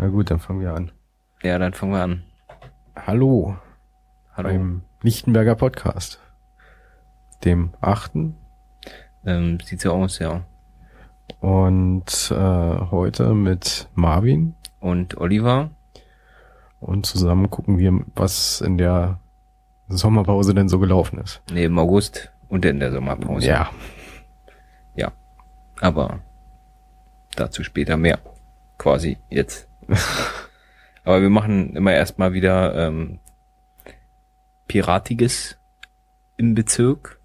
Na gut, dann fangen wir an. Ja, dann fangen wir an. Hallo Hallo. beim Lichtenberger Podcast. Dem achten. Ähm, sieht so aus, ja. Und äh, heute mit Marvin. Und Oliver? Und zusammen gucken wir, was in der Sommerpause denn so gelaufen ist. Nee, im August und in der Sommerpause. Ja. Ja. Aber dazu später mehr. Quasi jetzt. Aber wir machen immer erstmal wieder ähm, Piratiges im Bezirk.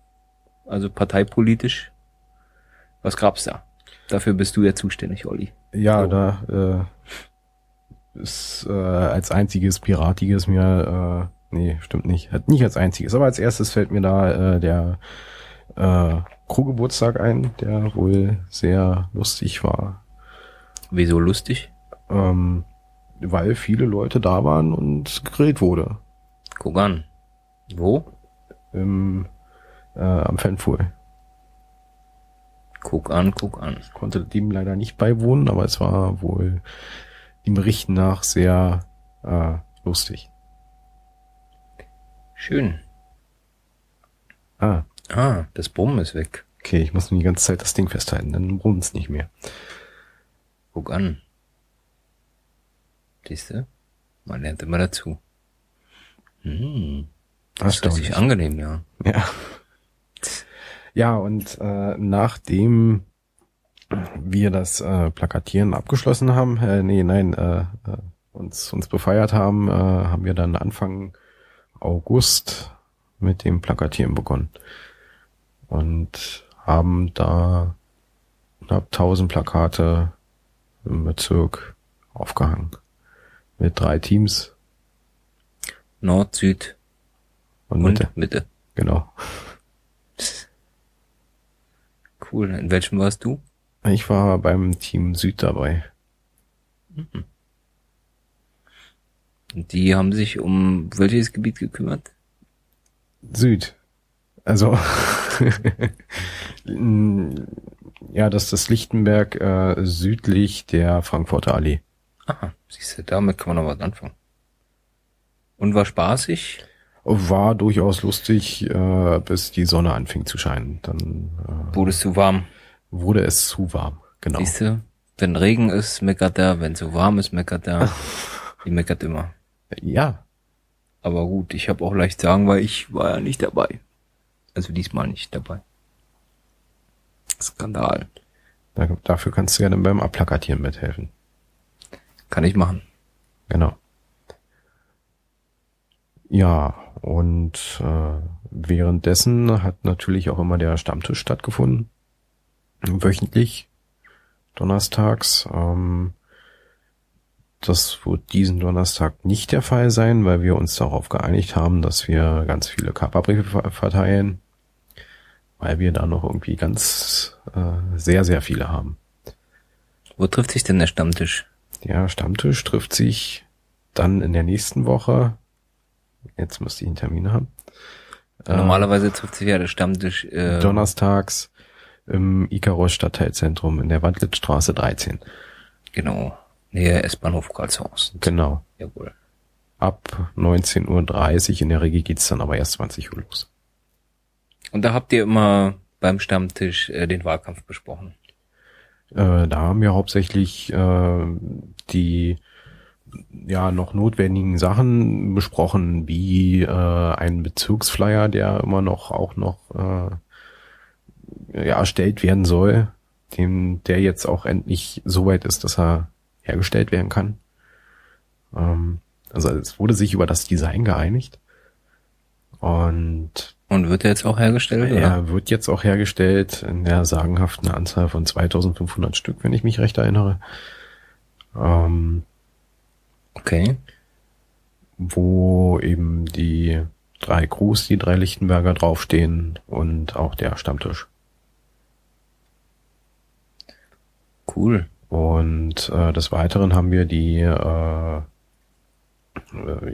Also parteipolitisch. Was gab's da? Dafür bist du ja zuständig, Olli. Ja, So. da äh, ist äh, als einziges Piratiges mir, äh, nee, stimmt nicht, hat nicht als einziges, aber als erstes fällt mir da äh, der äh, Crewgeburtstag ein, der wohl sehr lustig war, Wieso lustig? Ähm, weil viele Leute da waren und gegrillt wurde Guck an. Wo? im, äh, am Fanpool. Guck an, guck an. Ich konnte dem leider nicht beiwohnen, aber es war wohl den Berichten nach sehr äh, lustig. Schön. Ah, Ah, das Brummen ist weg. Okay, ich muss nur die ganze Zeit das Ding festhalten, dann brummt es nicht mehr. Guck an. Siehste? Man lernt immer dazu. Hm. Das ist richtig angenehm, ja. Ja. Ja, und äh, nachdem wir das äh, Plakatieren abgeschlossen haben, äh, nee, nein, äh, äh, uns, uns befeiert haben, äh, haben wir dann Anfang August mit dem Plakatieren begonnen. Und haben da knapp 1000 Plakate im Bezirk aufgehangen. Mit drei Teams Nord, Süd und und Mitte. Mitte. Genau. Cool. In welchem warst du? Ich war beim Team Süd dabei. Und Die haben sich um welches Gebiet gekümmert? Süd. Also ja, das ist das Lichtenberg äh, südlich der Frankfurter Allee. Aha, siehst du, damit kann man noch was anfangen. Und war spaßig? War durchaus lustig, äh, bis die Sonne anfing zu scheinen. Dann äh, Wurde es zu warm? wurde es zu warm. Genau. Siehst du? Wenn Regen ist, meckert er. Wenn zu warm ist, meckert er. Die meckert immer. Ja, Aber gut, ich habe auch leicht sagen, weil ich war ja nicht dabei. Also diesmal nicht dabei. Skandal. da, dafür kannst du ja dann beim Abplakatieren mithelfen. Kann ich machen. Genau. Ja, und äh, währenddessen hat natürlich auch immer der Stammtisch stattgefunden. Wöchentlich, donnerstags. Ähm, das wird diesen Donnerstag nicht der Fall sein, weil wir uns darauf geeinigt haben, dass wir ganz viele Kappa-Briefe ver- verteilen, weil wir da noch irgendwie ganz äh, sehr, sehr viele haben. Wo trifft sich denn der Stammtisch? Der Stammtisch trifft sich dann in der nächsten Woche. Jetzt müsste ich einen Termin haben. Äh, Normalerweise trifft sich ja der Stammtisch äh, Donnerstags im Icaros Stadtteilzentrum in der Wandlitzstraße 13. Genau. Nähe S-Bahnhof Karlshorst. Genau. Jawohl. Ab 19.30 Uhr. In der Regel geht's dann aber erst 20 Uhr los. Und da habt ihr immer beim Stammtisch äh, den Wahlkampf besprochen. Äh, da haben wir hauptsächlich äh, die ja noch notwendigen Sachen besprochen, wie äh, ein Bezirksflyer, der immer noch auch noch äh, ja, erstellt werden soll, dem der jetzt auch endlich so weit ist, dass er hergestellt werden kann. Ähm, also es wurde sich über das Design geeinigt und Und wird er jetzt auch hergestellt, oder? er wird jetzt auch hergestellt in der sagenhaften Anzahl von 2500 Stück, wenn ich mich recht erinnere. Ähm, Okay. wo eben die drei Crews, die drei Lichtenberger draufstehen und auch der Stammtisch. Cool. Und äh, des Weiteren haben wir die äh, äh,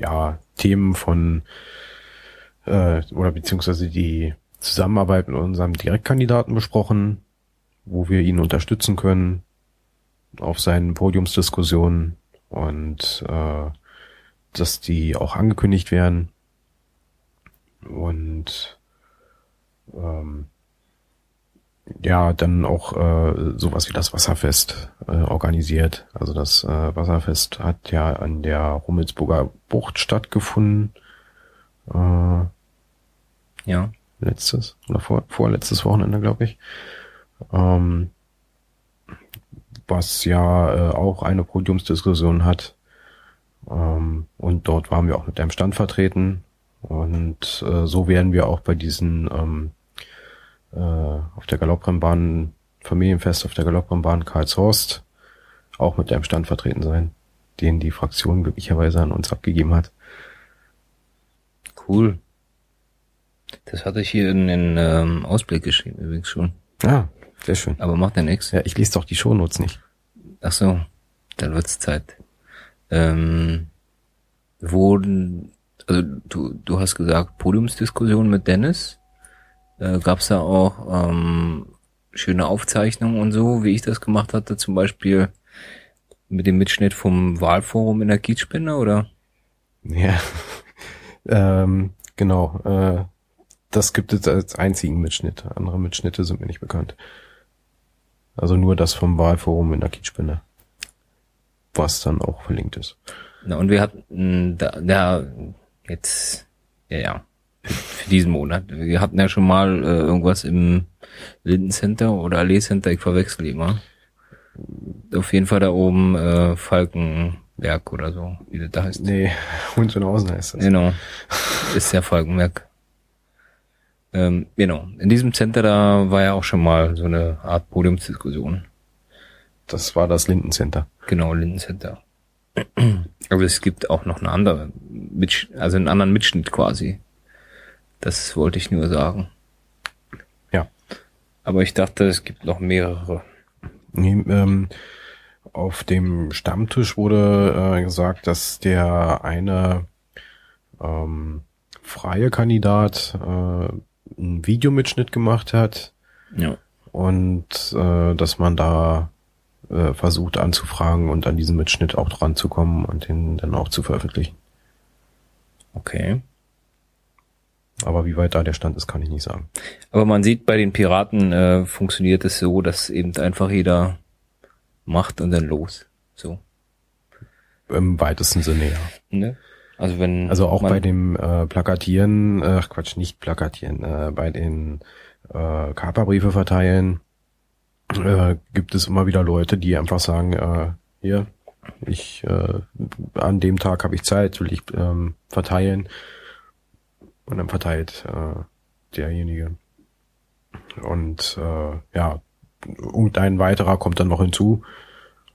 ja, Themen von äh, oder beziehungsweise die Zusammenarbeit mit unserem Direktkandidaten besprochen, wo wir ihn unterstützen können auf seinen Podiumsdiskussionen und äh, dass die auch angekündigt werden und ähm, ja, dann auch äh, sowas wie das Wasserfest äh, organisiert. Also das äh, Wasserfest hat ja an der Rummelsburger Bucht stattgefunden. Äh, Ja. letztes oder vor, vorletztes Wochenende, glaube ich. Ähm, was ja äh, auch eine Podiumsdiskussion hat. Ähm, und dort waren wir auch mit einem Stand vertreten. Und äh, so werden wir auch bei diesen ähm, äh, auf der Galopprennbahn, Familienfest auf der Galopprennbahn Karlshorst auch mit einem Stand vertreten sein, den die Fraktion glücklicherweise an uns abgegeben hat. Cool. Das hatte ich hier in den ähm, Ausblick geschrieben übrigens schon. Ja, sehr schön. Aber macht ja nichts. Ja, ich lese doch die Shownotes nicht. Ach so, dann wird's Zeit. Ähm, wurden, also du, du hast gesagt, Podiumsdiskussion mit Dennis. Äh, gab's da auch ähm, schöne Aufzeichnungen und so, wie ich das gemacht hatte, zum Beispiel mit dem Mitschnitt vom Wahlforum in der Kiezspinne, oder? Ja, ähm, genau. Äh, das gibt es als einzigen Mitschnitt. Andere Mitschnitte sind mir nicht bekannt. Also nur das vom Wahlforum in der Kiezspinne. Was dann auch verlinkt ist. Na, und wir hatten da, da jetzt, ja, ja, für, diesen Monat. Wir hatten ja schon mal äh, irgendwas im Lindencenter oder Allee Center, ich verwechsel immer. Auf jeden Fall da oben äh, Falkenberg oder so, wie das da heißt. Nee, Hohenschönhausen heißt das. Genau. Ist ja Falkenberg. Ähm, genau. In diesem Center da war ja auch schon mal so eine Art Podiumsdiskussion. Das war das Lindencenter. Genau, Lindencenter. Aber es gibt auch noch eine andere, also einen anderen Mitschnitt quasi. Das wollte ich nur sagen. Ja. Aber ich dachte, es gibt noch mehrere. Nee, ähm, auf dem Stammtisch wurde äh, gesagt, dass der eine ähm, freie Kandidat äh, einen Videomitschnitt gemacht hat Ja. und äh, dass man da äh, versucht anzufragen und an diesen Mitschnitt auch dran zu kommen und den dann auch zu veröffentlichen. Okay. Aber wie weit da der Stand ist, kann ich nicht sagen. Aber man sieht, bei den Piraten äh, funktioniert es so, dass eben einfach jeder macht und dann los. So. Im weitesten Sinne, ja. Ne? Also wenn Also auch bei dem äh, Plakatieren, äh, Quatsch, nicht Plakatieren, äh, bei den äh, Kaperbriefe verteilen äh, gibt es immer wieder Leute, die einfach sagen, äh, hier, ich äh, an dem Tag habe ich Zeit, will ich ähm, verteilen. Und dann verteilt äh, derjenige. Und äh, ja, irgendein weiterer kommt dann noch hinzu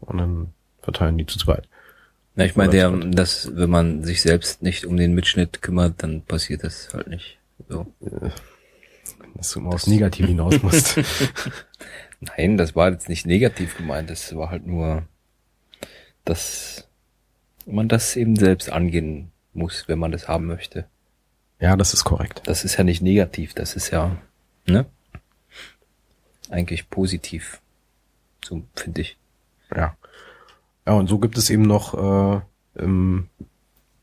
und dann verteilen die zu zweit. Na, ich meine, der, das, wenn man sich selbst nicht um den Mitschnitt kümmert, dann passiert das halt nicht. So. Dass du immer aufs Negativ hinaus musst. Nein, das war jetzt nicht negativ gemeint. Das war halt nur, dass man das eben selbst angehen muss, wenn man das haben möchte. ja, das ist korrekt. Das ist ja nicht negativ, das ist ja, ne? Eigentlich positiv. So finde ich. Ja. Ja, und so gibt es eben noch, äh, im,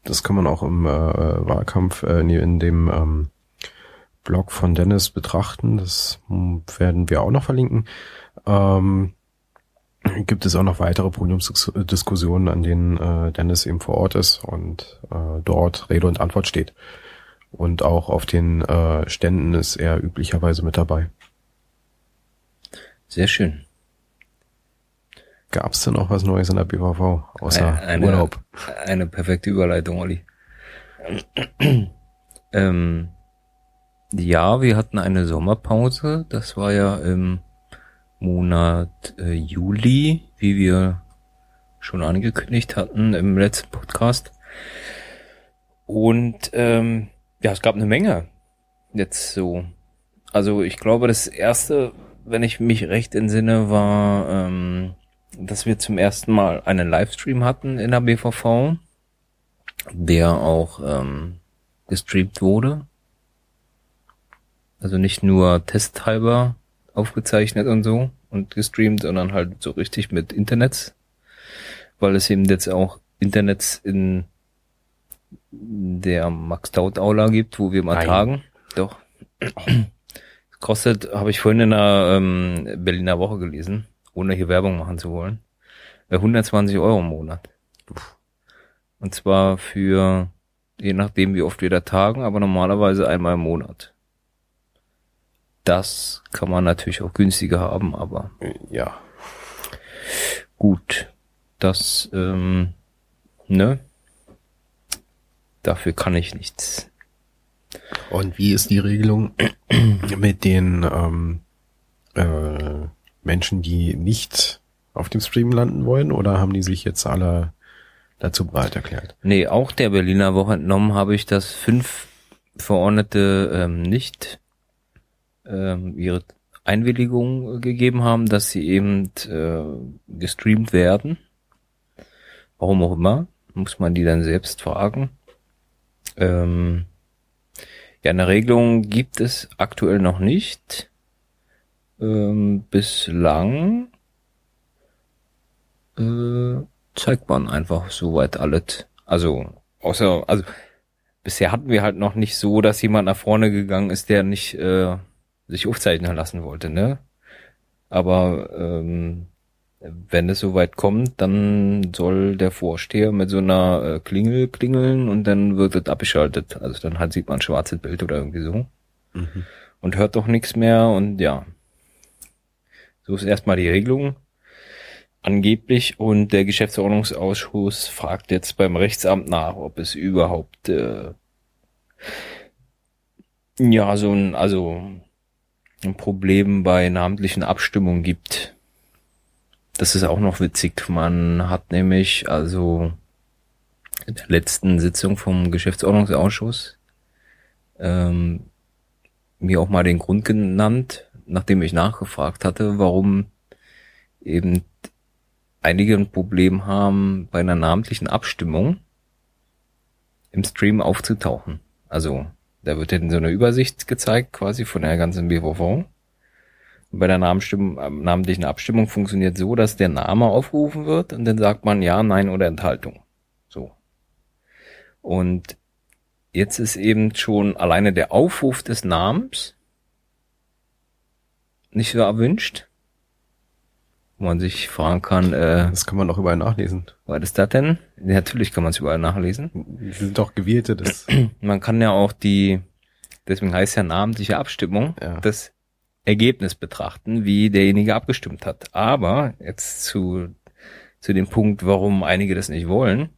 das kann man auch im äh, Wahlkampf, äh, in dem ähm, Blog von Dennis betrachten. Das werden wir auch noch verlinken. Ähm, gibt es auch noch weitere Podiumsdiskussionen, an denen äh, Dennis eben vor Ort ist und äh, dort Rede und Antwort steht. Und auch auf den äh, Ständen ist er üblicherweise mit dabei. Sehr schön. Gab es denn auch was Neues in der BVV außer eine, Urlaub? Eine perfekte Überleitung, Olli. ähm, ja, wir hatten eine Sommerpause. Das war ja im Monat äh, Juli, wie wir schon angekündigt hatten im letzten Podcast. Und ähm, ja, es gab eine Menge jetzt so. Also ich glaube, das erste, wenn ich mich recht entsinne, war, ähm, dass wir zum ersten Mal einen Livestream hatten in der BVV, der auch ähm, gestreamt wurde. Also nicht nur testhalber aufgezeichnet und so und gestreamt, sondern halt so richtig mit Internets. weil es eben jetzt auch Internets in der Max-Taut-Aula gibt, wo wir mal Nein. tagen. Doch. Kostet, habe ich vorhin in einer ähm, Berliner Woche gelesen, ohne hier Werbung machen zu wollen, äh, 120 Euro im Monat. Und zwar für, je nachdem wie oft wir da tagen, aber normalerweise einmal im Monat. Das kann man natürlich auch günstiger haben, aber Ja. gut. Das, ähm, ne? Dafür kann ich nichts. Und wie ist die Regelung mit den ähm, äh, Menschen, die nicht auf dem Stream landen wollen? Oder haben die sich jetzt alle dazu bereit erklärt? Nee, auch der Berliner Woche entnommen habe ich, dass fünf Verordnete ähm, nicht ähm, ihre Einwilligung gegeben haben, dass sie eben äh, gestreamt werden. Warum auch immer, muss man die dann selbst fragen. Ähm, ja, eine Regelung gibt es aktuell noch nicht. Ähm, bislang äh, zeigt man einfach soweit alles. Also, außer, also bisher hatten wir halt noch nicht so, dass jemand nach vorne gegangen ist, der nicht äh, sich aufzeichnen lassen wollte, ne? Aber ähm, wenn es soweit kommt, dann soll der Vorsteher mit so einer äh, Klingel klingeln und dann wird es abgeschaltet. Also dann halt sieht man ein schwarzes Bild oder irgendwie so. Und hört doch nichts mehr und ja. So ist erstmal die Regelung. Angeblich und der Geschäftsordnungsausschuss fragt jetzt beim Rechtsamt nach, ob es überhaupt äh, ja so ein also ein Problem bei namentlichen Abstimmungen gibt. Das ist auch noch witzig. Man hat nämlich also in der letzten Sitzung vom Geschäftsordnungsausschuss ähm, mir auch mal den Grund genannt, nachdem ich nachgefragt hatte, warum eben einige ein Problem haben, bei einer namentlichen Abstimmung im Stream aufzutauchen. Also da wird dann so eine Übersicht gezeigt, quasi von der ganzen BVV. Bei der namentlichen Abstimmung funktioniert so, dass der Name aufgerufen wird und dann sagt man ja, nein oder Enthaltung. So. Und jetzt ist eben schon alleine der Aufruf des Namens nicht so erwünscht. Wo man sich fragen kann, äh, Das kann man doch überall nachlesen. was ist das denn? Ja, natürlich kann man es überall nachlesen. Die sind doch gewählte, das Man kann ja auch die, deswegen heißt ja namentliche Abstimmung, Ja. das Ergebnis betrachten, wie derjenige abgestimmt hat. Aber jetzt zu, zu dem Punkt, warum einige das nicht wollen,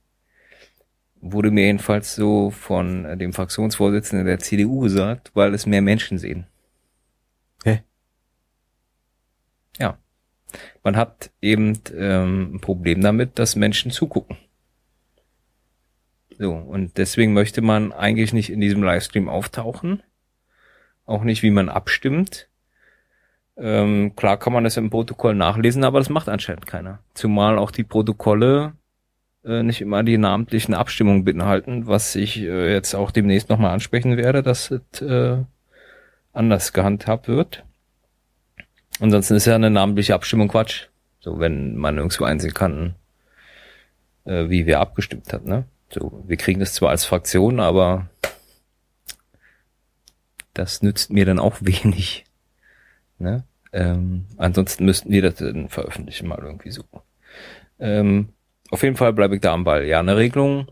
wurde mir jedenfalls so von dem Fraktionsvorsitzenden der CDU gesagt, weil es mehr Menschen sehen. Hä? Ja. Man hat eben ähm, ein Problem damit, dass Menschen zugucken. So, und deswegen möchte man eigentlich nicht in diesem Livestream auftauchen. Auch nicht, wie man abstimmt. Ähm, klar kann man das im Protokoll nachlesen, aber das macht anscheinend keiner. Zumal auch die Protokolle äh, nicht immer die namentlichen Abstimmungen beinhalten, was ich äh, jetzt auch demnächst nochmal ansprechen werde, dass es äh, anders gehandhabt wird. Ansonsten ist ja eine namentliche Abstimmung Quatsch. So, wenn man irgendwo einsehen kann, äh, wie wer abgestimmt hat, ne? So, wir kriegen das zwar als Fraktion, aber das nützt mir dann auch wenig. Ne? Ähm, ansonsten müssten wir das dann veröffentlichen, mal irgendwie so. Ähm, auf jeden Fall bleibe ich da am Ball. Ja, eine Regelung.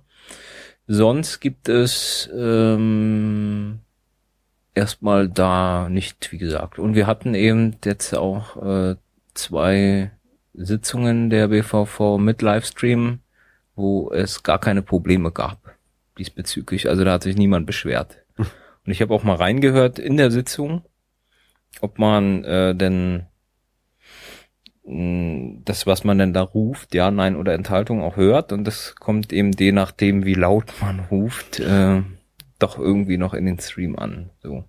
Sonst gibt es ähm, erstmal da nicht, wie gesagt. Und wir hatten eben jetzt auch äh, zwei Sitzungen der BVV mit Livestream, wo es gar keine Probleme gab diesbezüglich. Also da hat sich niemand beschwert. Und ich habe auch mal reingehört in der Sitzung, ob man äh, denn mh, das, was man denn da ruft, ja, nein oder Enthaltung auch hört. Und das kommt eben je nachdem, wie laut man ruft, äh, doch irgendwie noch in den Stream an. So.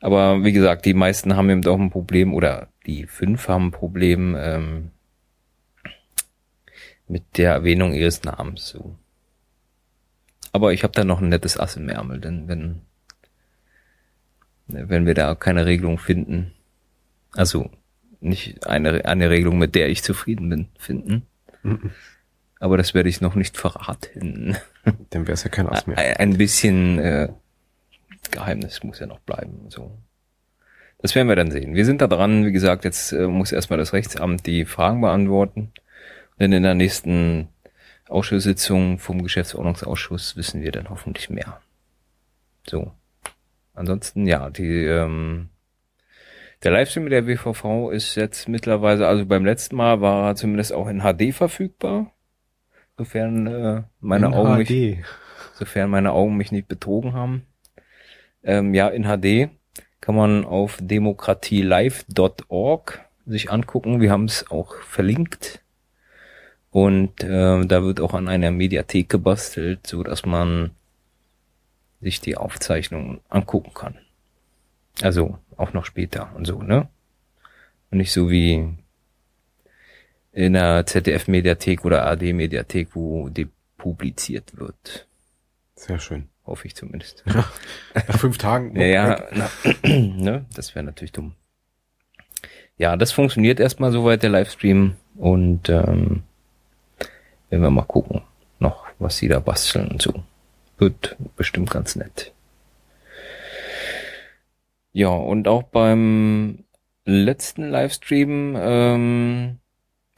Aber wie gesagt, die meisten haben eben auch ein Problem, oder die fünf haben ein Problem ähm, mit der Erwähnung ihres Namens. So. Aber ich habe da noch ein nettes Ass im Ärmel, denn wenn wenn wir da keine Regelung finden, also nicht eine, eine Regelung, mit der ich zufrieden bin, finden, Aber das werde ich noch nicht verraten. Dann wäre es ja kein Ass mehr. Ein ein bisschen äh, Geheimnis muss ja noch bleiben. So. Das werden wir dann sehen. Wir sind da dran. Wie gesagt, jetzt äh, muss erstmal das Rechtsamt die Fragen beantworten. Denn in der nächsten Ausschusssitzung vom Geschäftsordnungsausschuss wissen wir dann hoffentlich mehr. So. Ansonsten, ja, die, ähm, der Livestream mit der WVV ist jetzt mittlerweile, also beim letzten Mal war er zumindest auch in HD verfügbar. Sofern äh, meine In Augen HD. mich, sofern meine Augen mich nicht betrogen haben. Ähm, ja, in HD kann man auf demokratielive.org sich angucken. Wir haben es auch verlinkt. Und äh, da wird auch an einer Mediathek gebastelt, so dass man sich die Aufzeichnungen angucken kann. Also auch noch später und so, ne? Und nicht so wie in der ZDF-Mediathek oder AD-Mediathek, wo depubliziert wird. Sehr schön. Hoffe ich zumindest. Nach fünf Tagen. Ja, ja na, ne? das wäre natürlich dumm. Ja, das funktioniert erstmal soweit, der Livestream. Und ähm, werden wir mal gucken, noch, was sie da basteln und so. Wird bestimmt ganz nett. Ja, und auch beim letzten Livestream, ähm,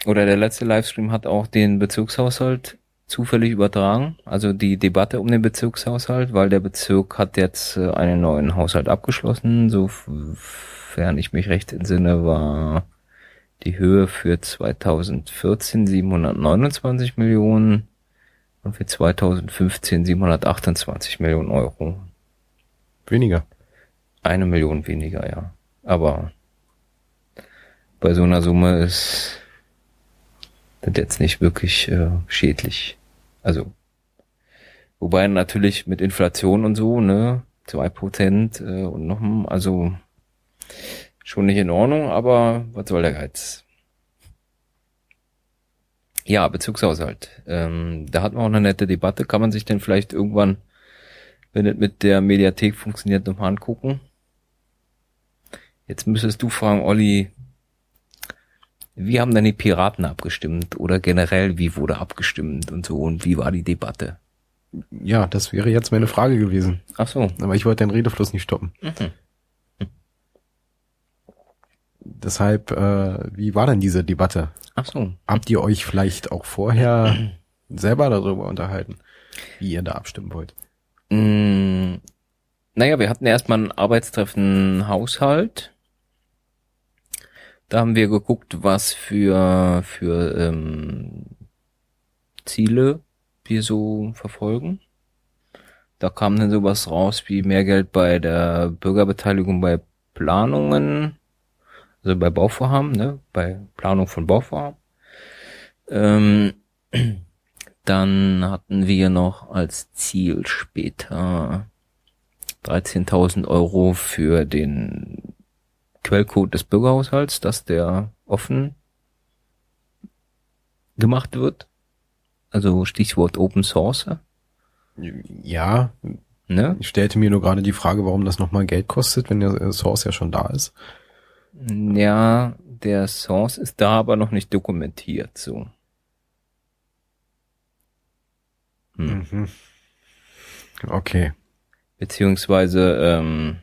oder der letzte Livestream hat auch den Bezirkshaushalt zufällig übertragen, also die Debatte um den Bezirkshaushalt, weil der Bezirk hat jetzt äh, einen neuen Haushalt abgeschlossen, sofern ich mich recht entsinne, war die Höhe für 2014 729 Millionen und für 2015 728 Millionen Euro. Weniger. Eine Million weniger, ja. Aber bei so einer Summe ist das jetzt nicht wirklich äh, schädlich. Also, wobei natürlich mit Inflation und so, ne, zwei Prozent äh, und noch, also schon nicht in Ordnung, aber was soll der Geiz? Ja, Bezugshaushalt. Ähm, da hatten wir auch eine nette Debatte. Kann man sich denn vielleicht irgendwann, wenn es mit der Mediathek funktioniert, nochmal angucken? Jetzt müsstest du fragen, Olli, wie haben denn die Piraten abgestimmt? Oder generell, wie wurde abgestimmt und so? Und wie war die Debatte? Ja, das wäre jetzt meine Frage gewesen. Ach so. Aber ich wollte den Redefluss nicht stoppen. Mhm. Deshalb, äh, wie war denn diese Debatte? Ach so. Habt ihr euch vielleicht auch vorher selber darüber unterhalten, wie ihr da abstimmen wollt? Mm, naja, wir hatten erstmal ein Arbeitstreffen Haushalt. Da haben wir geguckt, was für, für ähm, Ziele wir so verfolgen. Da kam dann sowas raus wie mehr Geld bei der Bürgerbeteiligung bei Planungen, also bei Bauvorhaben, ne, bei Planung von Bauvorhaben. Ähm, dann hatten wir noch als Ziel später 13.000 Euro für den Quellcode des Bürgerhaushalts, dass der offen gemacht wird. Also Stichwort Open Source. Ja, Ne? ich stellte mir nur gerade die Frage, warum das nochmal Geld kostet, wenn der Source ja schon da ist. Ja, der Source ist da aber noch nicht dokumentiert, so. Hm. Mhm. Okay. Beziehungsweise ähm,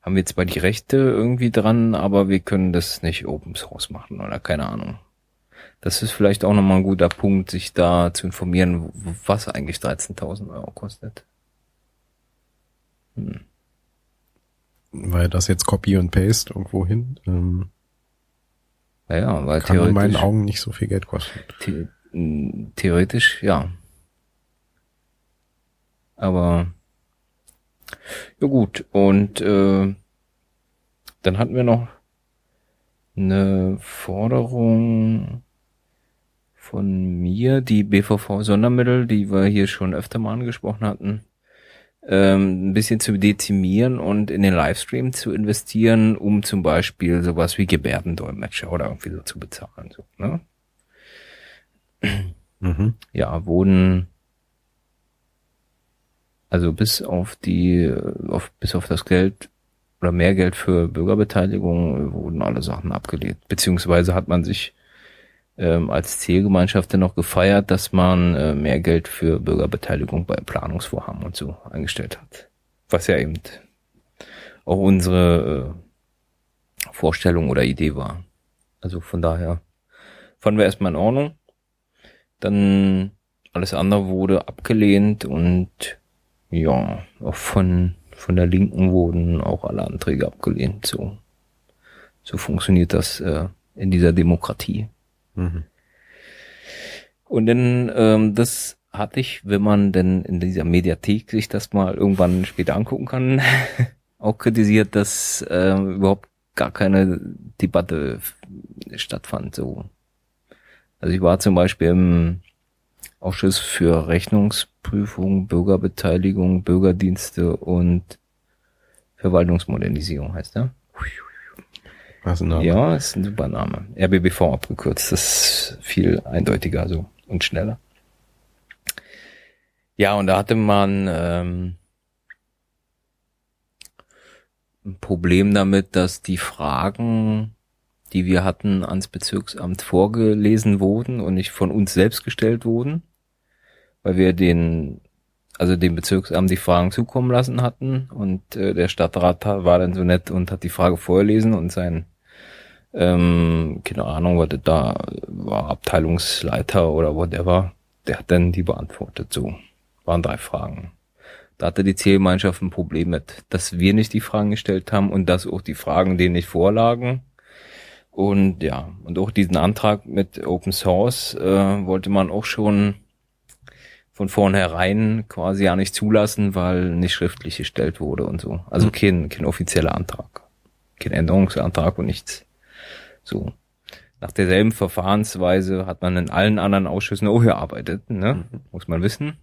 haben wir zwar die Rechte irgendwie dran, aber wir können das nicht Open Source machen oder keine Ahnung. Das ist vielleicht auch nochmal ein guter Punkt, sich da zu informieren, was eigentlich 13.000 Euro kostet. Hm. Weil das jetzt Copy und Paste irgendwo hin, ähm, Naja, weil kann in meinen Augen nicht so viel Geld kosten. the theoretisch, ja. Aber ja gut, und äh, dann hatten wir noch eine Forderung von mir, die BVV-Sondermittel, die wir hier schon öfter mal angesprochen hatten, ähm, ein bisschen zu dezimieren und in den Livestream zu investieren, um zum Beispiel sowas wie Gebärdendolmetscher oder irgendwie so zu bezahlen. So, ne? Mhm. ja, wurden also bis auf die, auf, bis auf das Geld oder mehr Geld für Bürgerbeteiligung wurden alle Sachen abgelehnt. Beziehungsweise hat man sich ähm, als Zielgemeinschaft noch gefeiert, dass man äh, mehr Geld für Bürgerbeteiligung bei Planungsvorhaben und so eingestellt hat. Was ja eben auch unsere äh, Vorstellung oder Idee war. Also von daher fanden wir erstmal in Ordnung. Dann alles andere wurde abgelehnt und ja, auch von, von der Linken wurden auch alle Anträge abgelehnt. So, so funktioniert das äh, in dieser Demokratie. Mhm. Und dann, ähm, das hatte ich, wenn man denn in dieser Mediathek sich das mal irgendwann später angucken kann, auch kritisiert, dass äh, überhaupt gar keine Debatte stattfand. So, also ich war zum Beispiel im Ausschuss für Rechnungsprüfung, Bürgerbeteiligung, Bürgerdienste und Verwaltungsmodernisierung heißt er. Was ein Name? Ja, ist ein super Name. RBBV abgekürzt. Das ist viel eindeutiger so und schneller. Ja, und da hatte man ähm, ein Problem damit, dass die Fragen, die wir hatten, ans Bezirksamt vorgelesen wurden und nicht von uns selbst gestellt wurden, weil wir den also dem Bezirksamt die Fragen zukommen lassen hatten und äh, der Stadtrat war dann so nett und hat die Frage vorgelesen und sein ähm, keine Ahnung, was da war, Abteilungsleiter oder whatever, der hat dann die beantwortet. So waren drei Fragen. Da hatte die Zielgemeinschaft ein Problem mit, dass wir nicht die Fragen gestellt haben und dass auch die Fragen denen nicht vorlagen. Und ja, und auch diesen Antrag mit Open Source äh, wollte man auch schon von vornherein quasi ja nicht zulassen, weil nicht schriftlich gestellt wurde und so. Also mhm. kein, kein offizieller Antrag. Kein Änderungsantrag und nichts. So. Nach derselben Verfahrensweise hat man in allen anderen Ausschüssen auch gearbeitet, ne? Mhm. Muss man wissen.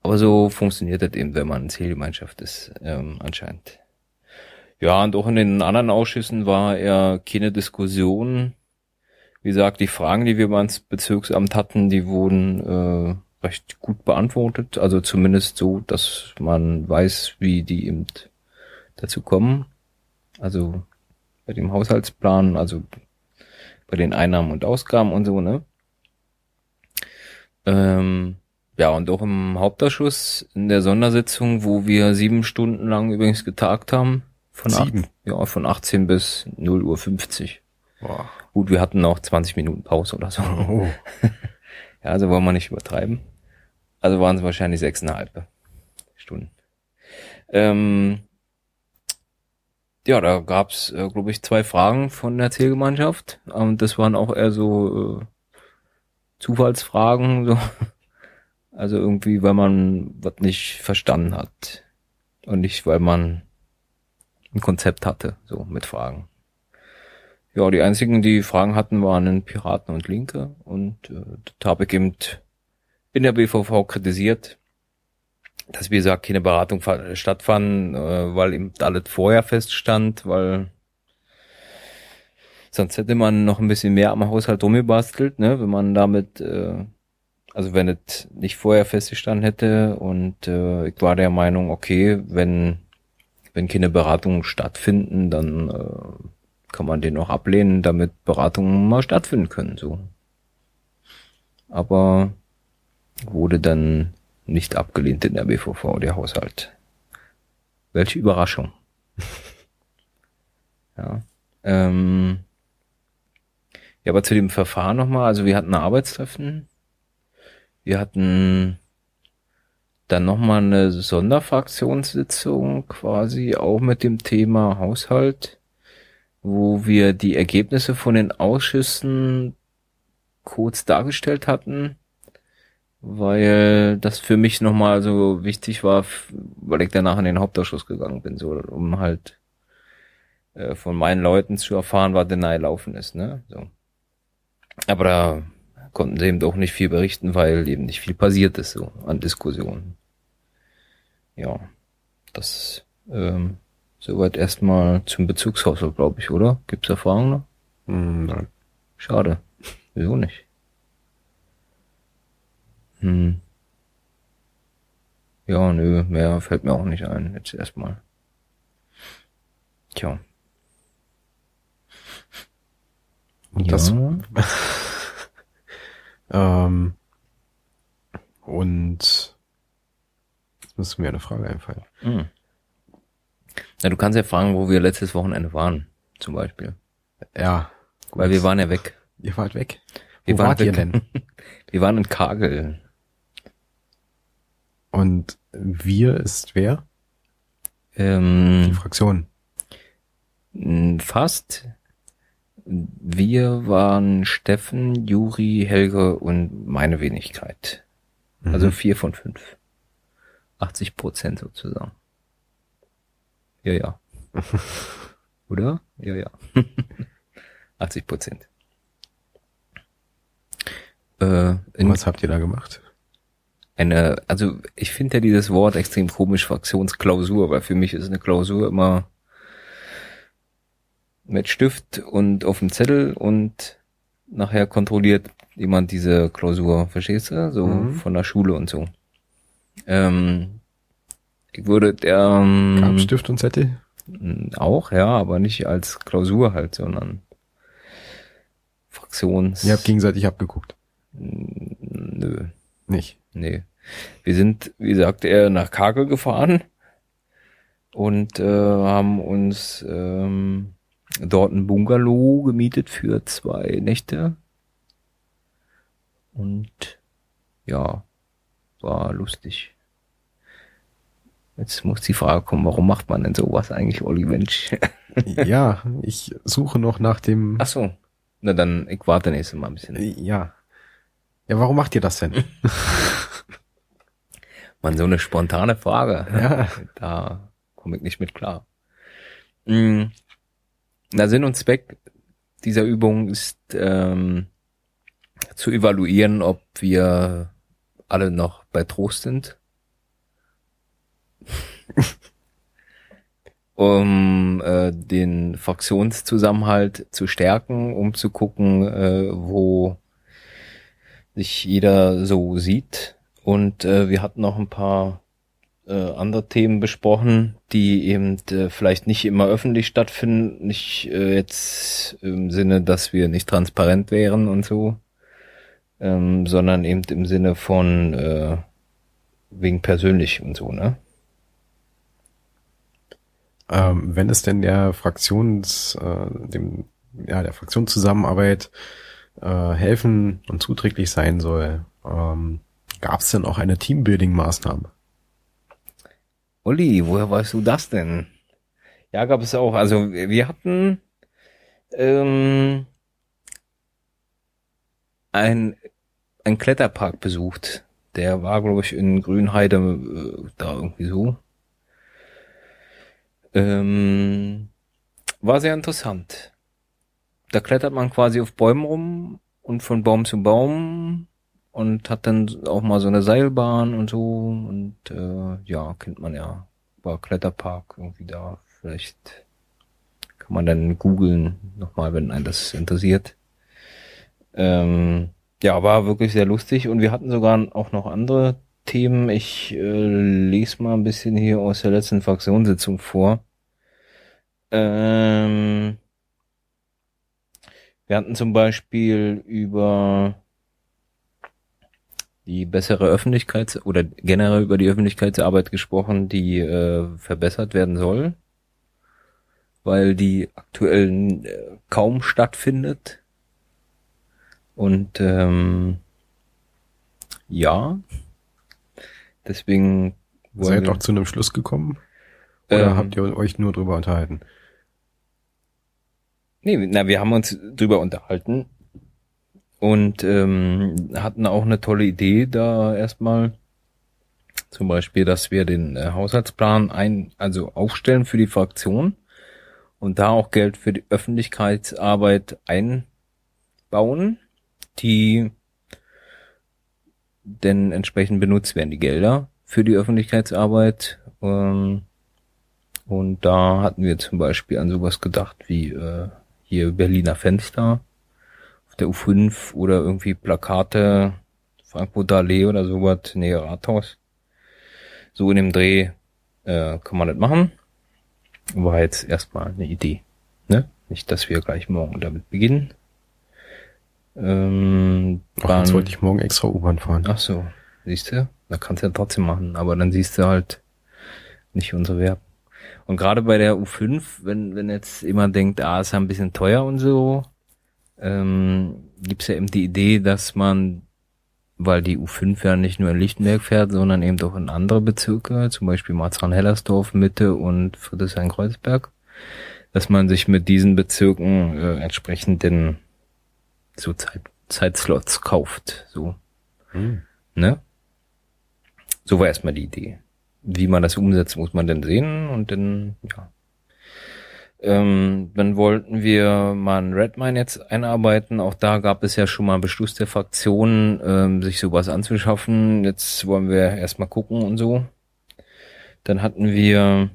Aber so funktioniert das eben, wenn man Zielgemeinschaft ist, ähm, anscheinend. Ja, und auch in den anderen Ausschüssen war eher keine Diskussion. Wie gesagt, die Fragen, die wir beim Bezirksamt hatten, die wurden äh, recht gut beantwortet. Also zumindest so, dass man weiß, wie die eben dazu kommen. Also bei dem Haushaltsplan, also bei den Einnahmen und Ausgaben und so, ne? Ähm, ja, und auch im Hauptausschuss in der Sondersitzung, wo wir sieben Stunden lang übrigens getagt haben. Von sieben? Acht, ja, von 18 bis 0 Uhr 50. Boah. Gut, wir hatten noch 20 Minuten Pause oder so. Oh. ja, also wollen wir nicht übertreiben. Also waren es wahrscheinlich sechseinhalb Stunden. Ähm, ja, da gab's, äh, glaube ich, zwei Fragen von der Zielgemeinschaft. Und das waren auch eher so äh, Zufallsfragen. So. Also irgendwie, weil man was nicht verstanden hat. Und nicht, weil man ein Konzept hatte, so mit Fragen. Ja, die einzigen, die Fragen hatten, waren Piraten und Linke. Und äh, das habe ich eben in der BVV kritisiert dass wie gesagt keine Beratung stattfand, äh, weil eben alles vorher feststand, weil sonst hätte man noch ein bisschen mehr am Haushalt rumgebastelt, ne, wenn man damit, äh, also wenn es nicht vorher festgestanden hätte und äh, ich war der Meinung, okay, wenn wenn keine Beratungen stattfinden, dann äh, kann man den auch ablehnen, damit Beratungen mal stattfinden können, so. Aber wurde dann nicht abgelehnt in der BVV, der Haushalt. Welche Überraschung. ja. Ähm, ja, aber zu dem Verfahren nochmal, also wir hatten ein Arbeitstreffen, wir hatten dann nochmal eine Sonderfraktionssitzung quasi auch mit dem Thema Haushalt, wo wir die Ergebnisse von den Ausschüssen kurz dargestellt hatten weil das für mich nochmal so wichtig war, weil ich danach in den Hauptausschuss gegangen bin, so um halt äh, von meinen Leuten zu erfahren, was denn da gelaufen ist, ne? So. Aber da konnten sie eben doch nicht viel berichten, weil eben nicht viel passiert ist, so an Diskussionen. Ja, das ähm, soweit erstmal zum Bezugshaushalt, glaube ich, oder? Gibt's Erfahrungen noch? Mm, nein. Schade. Wieso nicht? Hm. Ja, nö, mehr fällt mir auch nicht ein, jetzt erstmal. Tja. Und Ja. das ähm, und jetzt müsste mir eine Frage einfallen. Hm. Na, du kannst ja fragen, wo wir letztes Wochenende waren, zum Beispiel. Ja, gut. Weil wir waren ja weg. Ihr wart weg. Wir Wo waren wart ihr weg. denn? Wir waren in Kagel. Und wir ist wer? Die Ähm, Fraktion. m, fast. Wir waren Steffen, Juri, Helge und meine Wenigkeit. Also vier von fünf. 80 Prozent sozusagen. Ja, ja. Oder? Ja, ja. 80 Prozent. Äh, in Was habt ihr da gemacht? Eine, also ich finde ja dieses Wort extrem komisch, Fraktionsklausur, weil für mich ist eine Klausur immer mit Stift und auf dem Zettel und nachher kontrolliert jemand diese Klausur, verstehst du? So Mhm. von der Schule und so. Ähm, ich würde der ähm, Gab Stift und Zettel? auch, ja, aber nicht als Klausur halt, sondern Fraktions. Ihr habt gegenseitig abgeguckt. Nö. Nicht. Nee. Wir sind, wie sagt er, nach Kagel gefahren und äh, haben uns ähm, dort ein Bungalow gemietet für zwei Nächte. Und ja, war lustig. Jetzt muss die Frage kommen, warum macht man denn sowas eigentlich, Olli Mensch? ja, ich suche noch nach dem. Ach so. Na dann, ich warte nächstes Mal ein bisschen. Ja. Ja, warum macht ihr das denn? Man, so eine spontane Frage. Ja. Da komme ich nicht mit klar. Mm, Na, Sinn und Zweck dieser Übung ist ähm, zu evaluieren, ob wir alle noch bei Trost sind. um äh, den Fraktionszusammenhalt zu stärken, um zu gucken, äh, wo sich jeder so sieht. Und äh, wir hatten noch ein paar äh, andere Themen besprochen, die eben äh, vielleicht nicht immer öffentlich stattfinden, nicht äh, jetzt im Sinne, dass wir nicht transparent wären und so, ähm, sondern eben im Sinne von äh, wegen persönlich und so, ne? Ähm, wenn es denn der Fraktions, äh, dem, ja, der Fraktionszusammenarbeit äh, helfen und zuträglich sein soll, ähm, gab es denn auch eine Teambuilding-Maßnahme? Uli, woher weißt du das denn? Ja, gab es auch. Also wir hatten ähm, ein, ein Kletterpark besucht. Der war, glaube ich, in Grünheide äh, da irgendwie so. Ähm, war sehr interessant. Da klettert man quasi auf Bäumen rum und von Baum zu Baum und hat dann auch mal so eine Seilbahn und so und äh, ja, kennt man ja. War Kletterpark irgendwie da. Vielleicht kann man dann googeln nochmal, wenn einen das interessiert. Ähm, ja, war wirklich sehr lustig und wir hatten sogar auch noch andere Themen. Ich äh, lese mal ein bisschen hier aus der letzten Fraktionssitzung vor. Ähm, wir hatten zum Beispiel über die bessere Öffentlichkeits- oder generell über die Öffentlichkeitsarbeit gesprochen, die äh, verbessert werden soll, weil die aktuell äh, kaum stattfindet. Und ähm, ja, deswegen wollen Seid wir- doch zu einem Schluss gekommen? Oder Ähm, habt ihr euch nur drüber unterhalten? Nee, na, wir haben uns drüber unterhalten und ähm, hatten auch eine tolle Idee da erstmal. Zum Beispiel, dass wir den äh, Haushaltsplan ein, also aufstellen für die Fraktion und da auch Geld für die Öffentlichkeitsarbeit einbauen, die denn entsprechend benutzt werden, die Gelder für die Öffentlichkeitsarbeit. Ähm, und da hatten wir zum Beispiel an sowas gedacht wie äh, hier Berliner Fenster auf der U5 oder irgendwie Plakate Frankfurter Allee oder sowas, Nähe Rathaus. So in dem Dreh äh, kann man das machen. War jetzt erstmal eine Idee. Ne? Nicht, dass wir gleich morgen damit beginnen. Ähm, Ach, jetzt wollte ich morgen extra U-Bahn fahren. Ach so, siehst du? Da kannst du ja trotzdem machen, aber dann siehst du halt nicht unsere Werbung. Und gerade bei der U5, wenn, wenn jetzt jemand denkt, ah, ist ja ein bisschen teuer und so, ähm, gibt's ja eben die Idee, dass man, weil die U5 ja nicht nur in Lichtenberg fährt, sondern eben auch in andere Bezirke, zum Beispiel Marzahn-Hellersdorf, Mitte und Friedrichshain-Kreuzberg, dass man sich mit diesen Bezirken äh, entsprechend den so Zeit, Zeitslots kauft, so, Hm. ne? So war erstmal die Idee. Wie man das umsetzt, muss man dann sehen und dann, ja. Ähm, dann wollten wir mal ein Redmine jetzt einarbeiten. Auch da gab es ja schon mal einen Beschluss der Fraktionen, ähm, sich sowas anzuschaffen. Jetzt wollen wir erstmal gucken und so. Dann hatten wir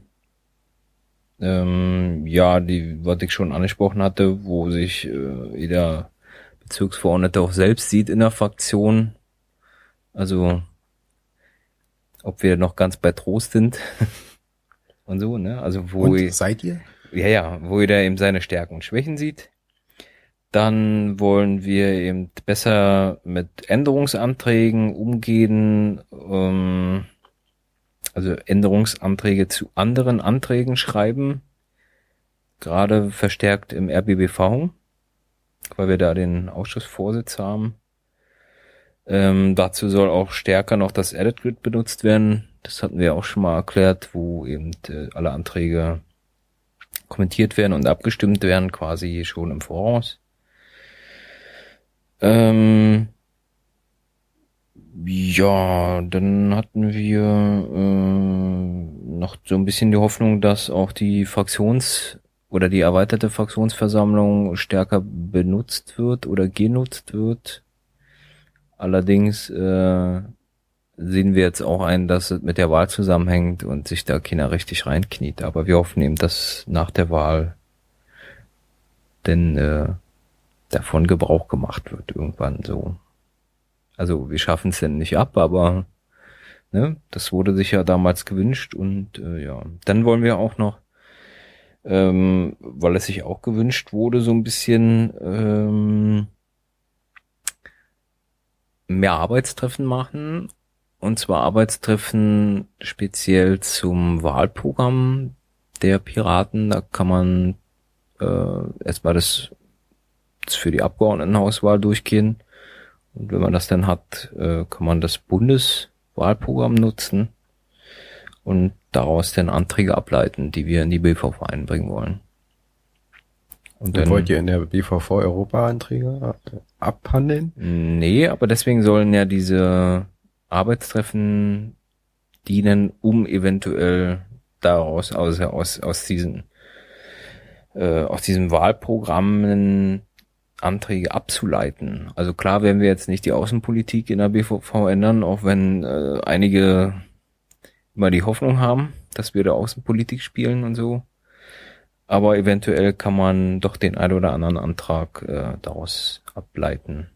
ähm, ja, die, was ich schon angesprochen hatte, wo sich äh, jeder Bezirksverordnete auch selbst sieht in der Fraktion. Also ob wir noch ganz bei Trost sind und so, ne? Also wo Und, seid ihr? ja, ja, wo jeder eben seine Stärken und Schwächen sieht. Dann wollen wir eben besser mit Änderungsanträgen umgehen, ähm, also Änderungsanträge zu anderen Anträgen schreiben, gerade verstärkt im RBBV, weil wir da den Ausschussvorsitz haben. Ähm, dazu soll auch stärker noch das Edit Grid benutzt werden. Das hatten wir auch schon mal erklärt, wo eben äh, alle Anträge kommentiert werden und abgestimmt werden, quasi schon im Voraus. Ähm, ja, dann hatten wir äh, noch so ein bisschen die Hoffnung, dass auch die Fraktions- oder die erweiterte Fraktionsversammlung stärker benutzt wird oder genutzt wird. Allerdings äh, sehen wir jetzt auch ein, dass es mit der Wahl zusammenhängt und sich da keiner richtig reinkniet. Aber wir hoffen eben, dass nach der Wahl denn äh, davon Gebrauch gemacht wird irgendwann so. Also wir schaffen es denn nicht ab, aber ne, das wurde sich ja damals gewünscht und äh, ja, dann wollen wir auch noch, ähm, weil es sich auch gewünscht wurde, so ein bisschen ähm, mehr Arbeitstreffen machen und zwar Arbeitstreffen speziell zum Wahlprogramm der Piraten. Da kann man äh, erstmal das, das für die Abgeordnetenhauswahl durchgehen. Und wenn man das dann hat, äh, kann man das Bundeswahlprogramm nutzen und daraus dann Anträge ableiten, die wir in die BVV einbringen wollen. Und dann wollt ihr in der BVV Europa-Anträge abhandeln? Nee, aber deswegen sollen ja diese Arbeitstreffen dienen, um eventuell daraus, aus, aus, aus diesen, äh, aus diesem Wahlprogrammen Anträge abzuleiten. Also klar werden wir jetzt nicht die Außenpolitik in der BVV ändern, auch wenn äh, einige immer die Hoffnung haben, dass wir da Außenpolitik spielen und so. Aber eventuell kann man doch den ein oder anderen Antrag äh, daraus ableiten.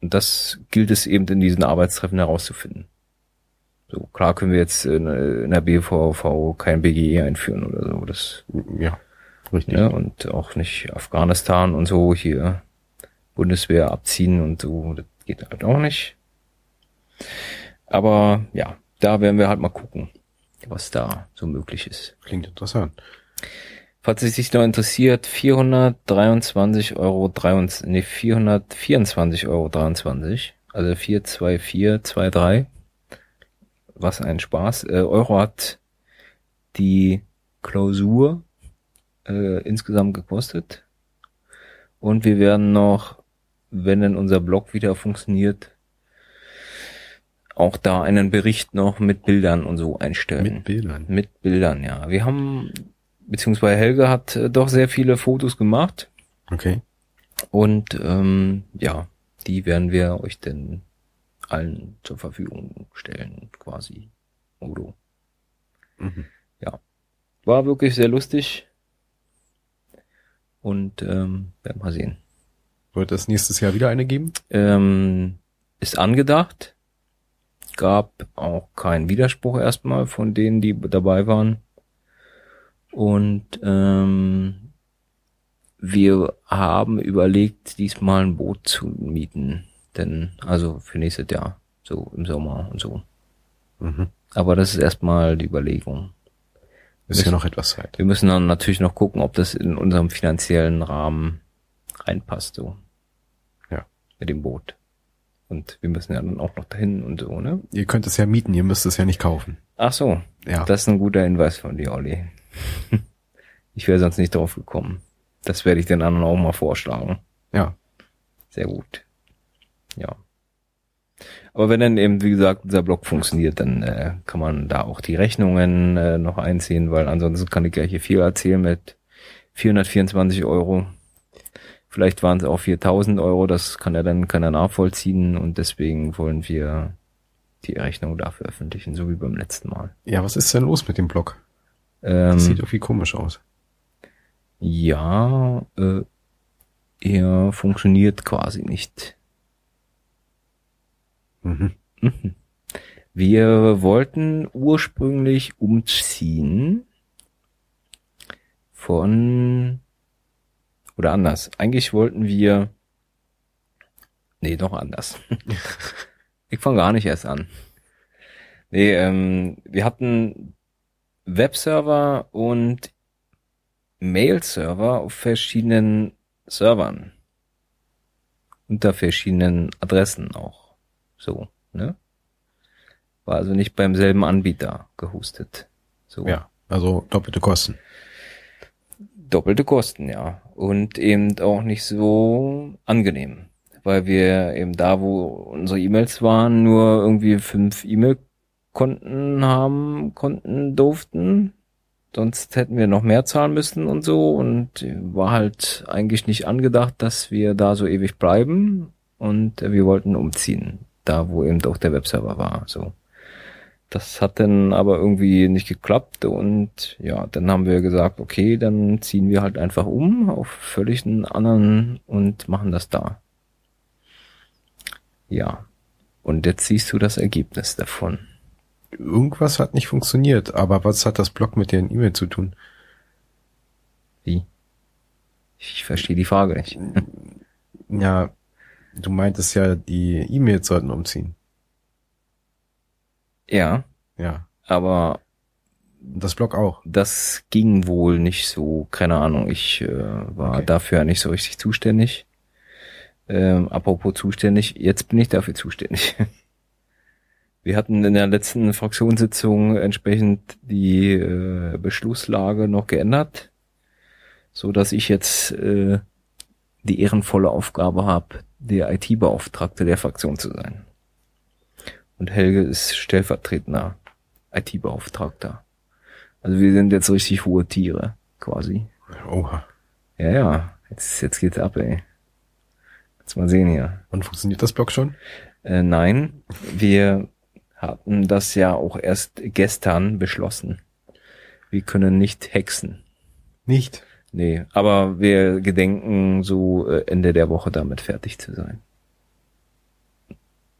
Und das gilt es eben in diesen Arbeitstreffen herauszufinden. So, klar können wir jetzt in, in der BVV kein BGE einführen oder so. Das, Ja, richtig. ne, und auch nicht Afghanistan und so hier Bundeswehr abziehen und so. Das geht halt auch nicht. Aber ja, da werden wir halt mal gucken, was da so möglich ist. Klingt interessant. Falls es sich noch interessiert, 423 Euro, 23, nee, 424 Euro, 23, also 42423. Was ein Spaß. Äh, Euro hat die Klausur äh, insgesamt gekostet. Und wir werden noch, wenn denn unser Blog wieder funktioniert, auch da einen Bericht noch mit Bildern und so einstellen. Mit Bildern. Mit Bildern, ja. Wir haben, beziehungsweise Helge hat äh, doch sehr viele Fotos gemacht Okay. und ähm, ja, die werden wir euch denn allen zur Verfügung stellen, quasi. Udo. Mhm. Ja. War wirklich sehr lustig. Und ähm, werden mal sehen. Wird es nächstes Jahr wieder eine geben? Ähm, ist angedacht. Gab auch keinen Widerspruch erstmal von denen, die dabei waren. Und ähm, wir haben überlegt, diesmal ein Boot zu mieten. Denn, also für nächstes Jahr, so im Sommer und so. Mhm. Aber das ist erstmal die Überlegung. Ist ja noch etwas Zeit. Wir müssen dann natürlich noch gucken, ob das in unserem finanziellen Rahmen reinpasst, so. Ja. Mit dem Boot. Und wir müssen ja dann auch noch dahin und so, ne? Ihr könnt es ja mieten, ihr müsst es ja nicht kaufen. Ach so. Ja. Das ist ein guter Hinweis von dir, Olli. ich wäre sonst nicht drauf gekommen. Das werde ich den anderen auch mal vorschlagen. Ja. Sehr gut. Ja. Aber wenn dann eben, wie gesagt, dieser Blog funktioniert, dann äh, kann man da auch die Rechnungen äh, noch einziehen, weil ansonsten kann ich ja hier viel erzählen mit 424 Euro. Vielleicht waren es auch 4000 Euro, das kann er dann keiner nachvollziehen und deswegen wollen wir die Rechnung dafür öffentlichen, so wie beim letzten Mal. Ja, was ist denn los mit dem Blog? Ähm, Das sieht irgendwie komisch aus. ja, äh, er funktioniert quasi nicht. Mhm. Wir wollten ursprünglich umziehen von oder anders. Eigentlich wollten wir nee, doch anders. ich fange gar nicht erst an. Nee, ähm, wir hatten Webserver und Mail-Server auf verschiedenen Servern. Unter verschiedenen Adressen auch. So, ne? War also nicht beim selben Anbieter gehostet. So. Ja, also doppelte Kosten. Doppelte Kosten, ja. Und eben auch nicht so angenehm. Weil wir eben da, wo unsere E-Mails waren, nur irgendwie fünf E-Mail-Konten haben konnten, durften. Sonst hätten wir noch mehr zahlen müssen und so. Und war halt eigentlich nicht angedacht, dass wir da so ewig bleiben. Und wir wollten umziehen. Da, wo eben auch der Webserver war, so. Das hat dann aber irgendwie nicht geklappt und ja, dann haben wir gesagt, okay, dann ziehen wir halt einfach um auf völlig einen anderen und machen das da. Ja. Und jetzt siehst du das Ergebnis davon. Irgendwas hat nicht funktioniert, aber was hat das Blog mit den E-Mail zu tun? Wie? Ich verstehe die Frage nicht. Ja, du meintest ja, die E-Mails sollten umziehen. Ja, Ja, aber das Blog auch. das ging wohl nicht so, keine Ahnung, ich äh, war Okay. dafür nicht so richtig zuständig. Ähm, apropos zuständig, jetzt bin ich dafür zuständig. Wir hatten in der letzten Fraktionssitzung entsprechend die äh, Beschlusslage noch geändert, so dass ich jetzt äh, die ehrenvolle Aufgabe habe, der IT-Beauftragte der Fraktion zu sein. Und Helge ist stellvertretender IT-Beauftragter. Also wir sind jetzt richtig hohe Tiere, quasi. Oha. Ja, ja, jetzt, jetzt geht's ab, ey. Jetzt mal sehen hier. Und funktioniert das Blog schon? Äh, nein, wir hatten das ja auch erst gestern beschlossen. Wir können nicht hexen. Nicht. Nee, aber wir gedenken so äh, Ende der Woche damit fertig zu sein.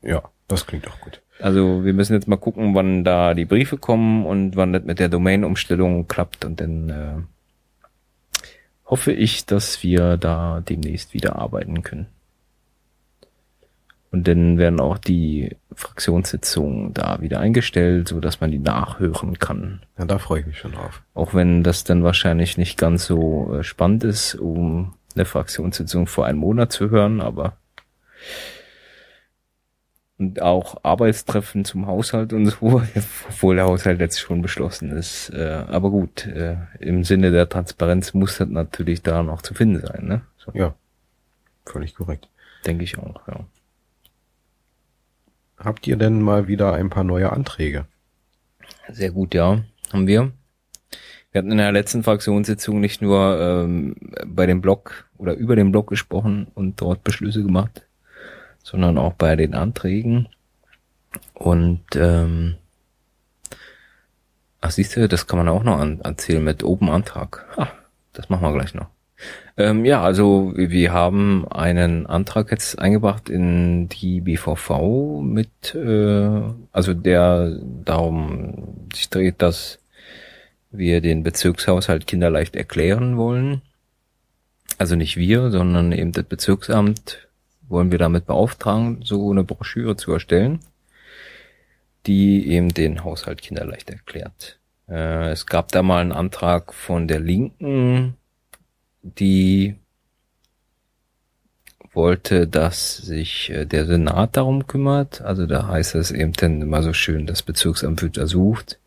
Ja, das klingt doch gut. Also wir müssen jetzt mal gucken, wann da die Briefe kommen und wann das mit der Domain-Umstellung klappt und dann äh, hoffe ich, dass wir da demnächst wieder arbeiten können. Und dann werden auch die Fraktionssitzungen da wieder eingestellt, so dass man die nachhören kann. Ja, da freue ich mich schon drauf. Auch wenn das dann wahrscheinlich nicht ganz so äh, spannend ist, um eine Fraktionssitzung vor einem Monat zu hören, aber und auch Arbeitstreffen zum Haushalt und so, obwohl der Haushalt jetzt schon beschlossen ist. Äh, aber gut, äh, im Sinne der Transparenz muss das natürlich da noch zu finden sein, ne? So, Ja, völlig korrekt. denke ich auch, ja. Habt ihr denn mal wieder ein paar neue Anträge? Sehr gut, ja, haben wir. Wir hatten in der letzten Fraktionssitzung nicht nur ähm, bei dem Blog oder über den Blog gesprochen und dort Beschlüsse gemacht, sondern auch bei den Anträgen. Und ähm, ach siehst du, das kann man auch noch an, erzählen mit Open Antrag. Ha, das machen wir gleich noch. Ähm, ja, also wir haben einen Antrag jetzt eingebracht in die BVV mit, äh, also der darum sich dreht, dass wir den Bezirkshaushalt kinderleicht erklären wollen. also nicht wir, sondern eben das Bezirksamt wollen wir damit beauftragen, so eine Broschüre zu erstellen, die eben den Haushalt kinderleicht erklärt. Äh, es gab da mal einen Antrag von der Linken, die wollte, dass sich äh, der Senat darum kümmert. Also da heißt es eben dann immer so schön, das Bezirksamt wird ersucht,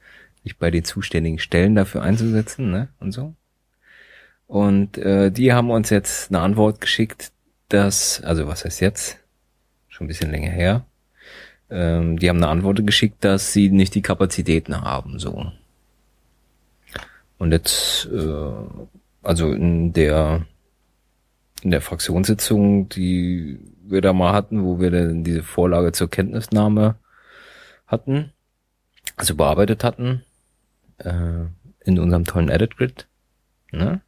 sich bei den zuständigen Stellen dafür einzusetzen, ne? Und so. Und äh, die haben uns jetzt eine Antwort geschickt, dass, also was heißt jetzt? Schon ein bisschen länger her. Ähm, die haben eine Antwort geschickt, dass sie nicht die Kapazitäten haben, so. Und jetzt, äh, also in der in der Fraktionssitzung, die wir da mal hatten, wo wir dann diese Vorlage zur Kenntnisnahme hatten, also bearbeitet hatten, äh, in unserem tollen Edit Grid, ne?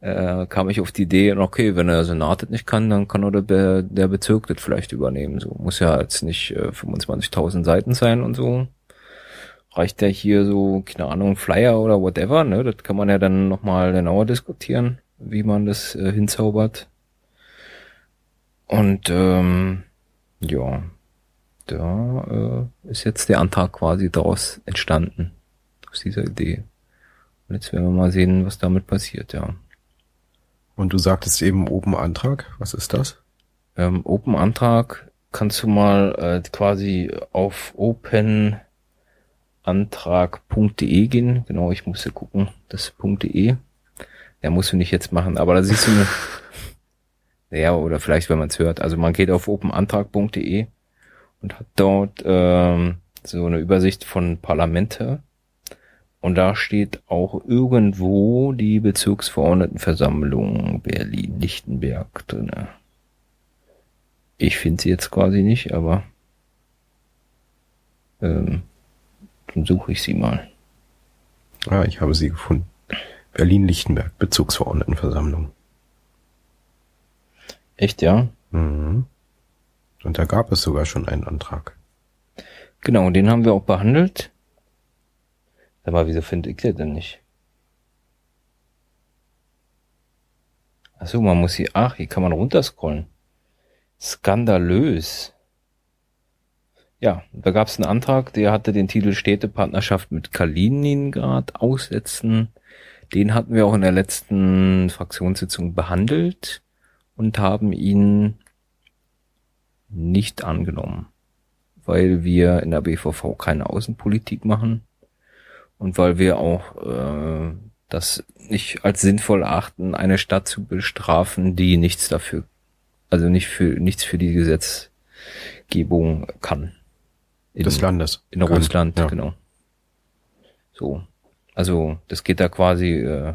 äh, kam ich auf die Idee, okay, wenn der Senat das nicht kann, dann kann oder der, der Bezirk das vielleicht übernehmen. So muss ja jetzt nicht äh, 25.000 Seiten sein und so. Reicht ja hier so, keine Ahnung, Flyer oder whatever, ne? Das kann man ja dann nochmal genauer diskutieren, wie man das äh, hinzaubert. Und ähm, ja, da äh, ist jetzt der Antrag quasi daraus entstanden, aus dieser Idee. Und jetzt werden wir mal sehen, was damit passiert, ja. Und du sagtest eben Open Antrag. Was ist das? Ähm, Open Antrag kannst du mal äh, quasi auf openantrag.de gehen. Genau, ich musste gucken, das .de. Ja, musst du nicht jetzt machen, aber da siehst du eine, ja, oder vielleicht, wenn man es hört. Also man geht auf openantrag.de und hat dort ähm, so eine Übersicht von Parlamente und da steht auch irgendwo die Bezirksverordnetenversammlung Berlin-Lichtenberg drinne. Ich finde sie jetzt quasi nicht, aber ähm, dann suche ich sie mal. Ah, ich habe sie gefunden. Berlin-Lichtenberg, Bezirksverordnetenversammlung. Echt, ja? Mhm. Und da gab es sogar schon einen Antrag. Genau, den haben wir auch behandelt. Sag mal, wieso finde ich das denn nicht? Achso, man muss hier, ach, hier kann man runterscrollen. Skandalös. Ja, da gab es einen Antrag, der hatte den Titel Städtepartnerschaft mit Kaliningrad aussetzen. Den hatten wir auch in der letzten Fraktionssitzung behandelt und haben ihn nicht angenommen, weil wir in der BVV keine Außenpolitik machen und weil wir auch äh, das nicht als sinnvoll achten, eine Stadt zu bestrafen, die nichts dafür, also nicht für nichts für die Gesetzgebung kann. In, Des Landes. In. Russland, ja. genau. So. Also das geht da quasi äh,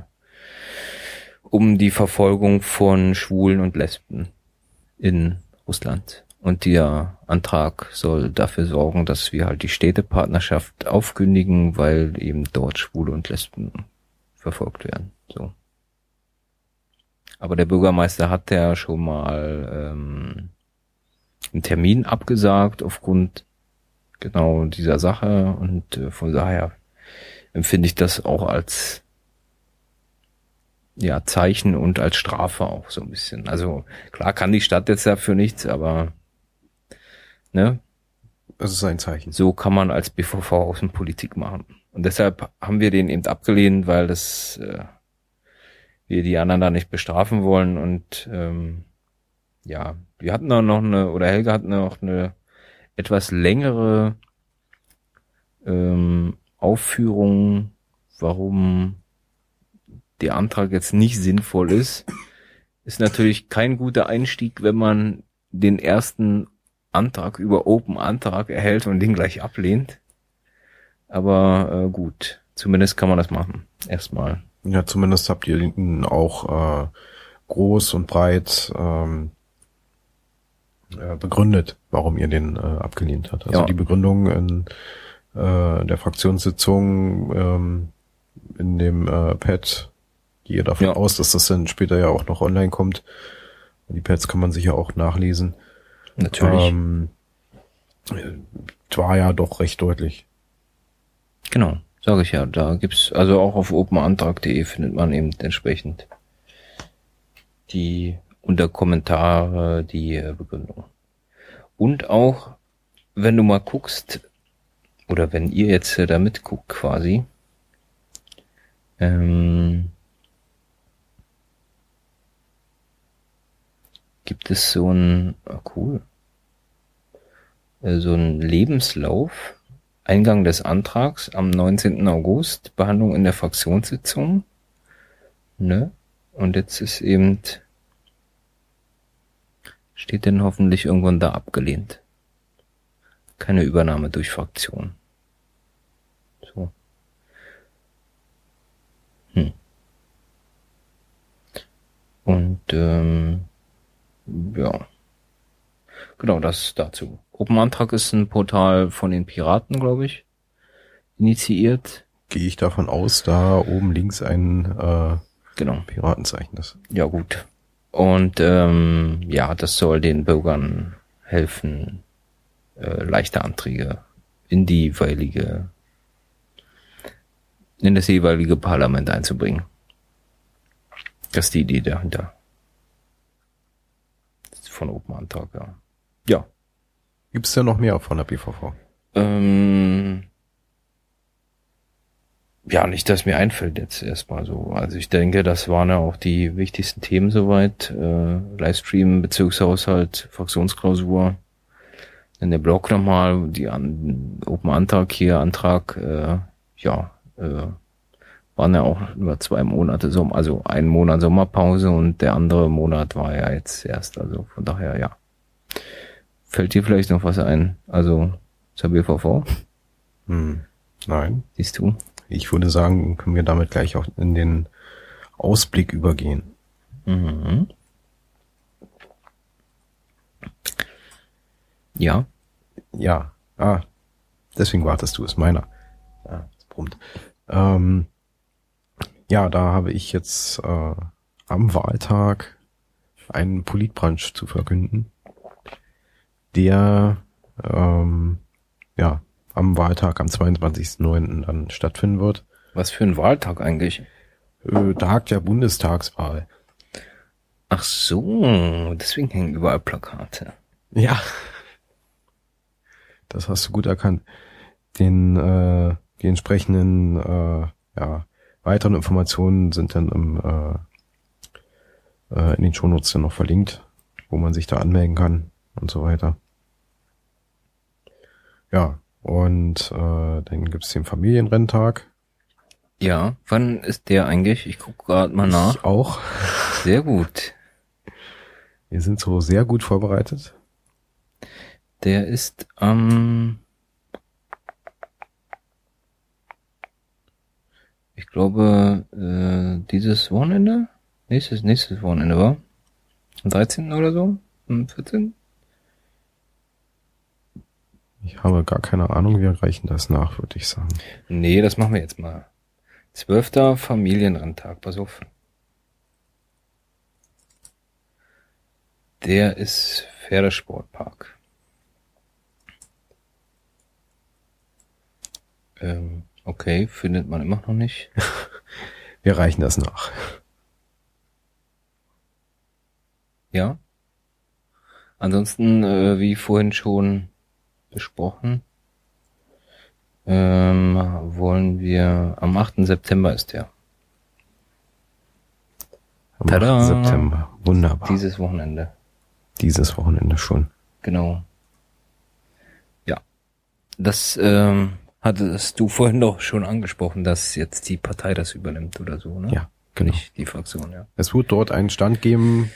um die Verfolgung von Schwulen und Lesben in Russland. Und der Antrag soll dafür sorgen, dass wir halt die Städtepartnerschaft aufkündigen, weil eben dort Schwule und Lesben verfolgt werden. So. Aber der Bürgermeister hat ja schon mal ähm, einen Termin abgesagt aufgrund genau dieser Sache und äh, von daher empfinde ich das auch als ja Zeichen und als Strafe auch so ein bisschen. Also klar kann die Stadt jetzt dafür nichts, aber Ne? Das ist ein Zeichen. So kann man als BVV Außenpolitik machen. Und deshalb haben wir den eben abgelehnt, weil das äh, wir die anderen da nicht bestrafen wollen. Und ähm, ja, wir hatten auch noch eine, oder Helga hat noch eine etwas längere ähm, Aufführung, warum der Antrag jetzt nicht sinnvoll ist. Ist natürlich kein guter Einstieg, wenn man den ersten Antrag über Open Antrag erhält und den gleich ablehnt. Aber äh, gut, zumindest kann man das machen. Erstmal. Ja, zumindest habt ihr ihn auch äh, groß und breit ähm, äh, begründet, warum ihr den äh, abgelehnt habt. Also ja. die Begründung in äh, der Fraktionssitzung ähm, in dem äh, Pad, gehe davon ja. aus, dass das dann später ja auch noch online kommt. Die Pads kann man sich ja auch nachlesen. Natürlich. Ähm, war ja doch recht deutlich. Genau, sage ich ja. Da gibt's also auch auf openantrag.de findet man eben entsprechend die unter Kommentare die äh, Begründung. Und auch, wenn du mal guckst, oder wenn ihr jetzt äh, da mitguckt quasi, ähm, gibt es so ein, ah, cool, äh, so ein Lebenslauf, Eingang des Antrags am 19. August, Behandlung in der Fraktionssitzung, ne? Und jetzt ist eben, steht denn hoffentlich irgendwann da abgelehnt. Keine Übernahme durch Fraktion. So. Hm. Und ähm, ja. Genau, das dazu. Open Antrag ist ein Portal von den Piraten, glaube ich, initiiert. Gehe ich davon aus, da oben links ein äh, Genau. Piratenzeichen ist. Ja, gut. Und ähm, ja, das soll den Bürgern helfen, äh, leichte Anträge in die jeweilige, in das jeweilige Parlament einzubringen. Das ist die Idee dahinter. Von Open Antrag, ja. Ja. Gibt's denn noch mehr von der BVV? Ähm, ja, nicht, dass mir einfällt jetzt erstmal so. Also ich denke, das waren ja auch die wichtigsten Themen soweit. Äh, Livestream, Bezirkshaushalt, Fraktionsklausur. Dann der Blog nochmal, die an, Open Antrag hier, Antrag, äh, ja, äh, waren ja auch über zwei Monate, Sommer, also ein Monat Sommerpause und der andere Monat war ja jetzt erst, also von daher, ja. Fällt dir vielleicht noch was ein? Also zur BVV? Hm. Nein. Siehst du? Ich würde sagen, können wir damit gleich auch in den Ausblick übergehen. Mhm. Ja. Ja. Ah. Deswegen wartest du, ist meiner. Ja, es brummt. Ähm, ja, da habe ich jetzt äh, am Wahltag einen Politbrunch zu verkünden, der ähm, ja am Wahltag am 22.09. dann stattfinden wird. Was für ein Wahltag eigentlich? Äh, Tag der Bundestagswahl. Ach so, deswegen hängen überall Plakate. Ja. Das hast du gut erkannt. Den, äh, die entsprechenden äh, ja, weiteren Informationen sind dann im, äh, äh, in den Shownotes dann noch verlinkt, wo man sich da anmelden kann und so weiter. Ja, und äh, dann gibt's den Familienrenntag. Ja, wann ist der eigentlich? Ich gucke gerade mal nach. Ich auch. Sehr gut. Wir sind so sehr gut vorbereitet. Der ist am ich glaube äh, dieses Wochenende, nächstes nächstes Wochenende war am 13. oder so, am 14. Ich habe gar keine Ahnung, wir reichen das nach, würde ich sagen. Nee, das machen wir jetzt mal. Zwölfter Familienrandtag, pass auf. Der ist Pferdesportpark. Ähm, okay, findet man immer noch nicht. Wir reichen das nach. Ja. Ansonsten, äh, wie vorhin schon besprochen, ähm, wollen wir, am 8. September ist der. Am Tada! 8. September. Wunderbar. Dieses Wochenende. Dieses Wochenende schon. Genau. Ja. Das ähm, hattest du vorhin doch schon angesprochen, dass jetzt die Partei das übernimmt oder so, ne? Ja, genau. Nicht die Fraktion, ja. Es wird dort einen Stand geben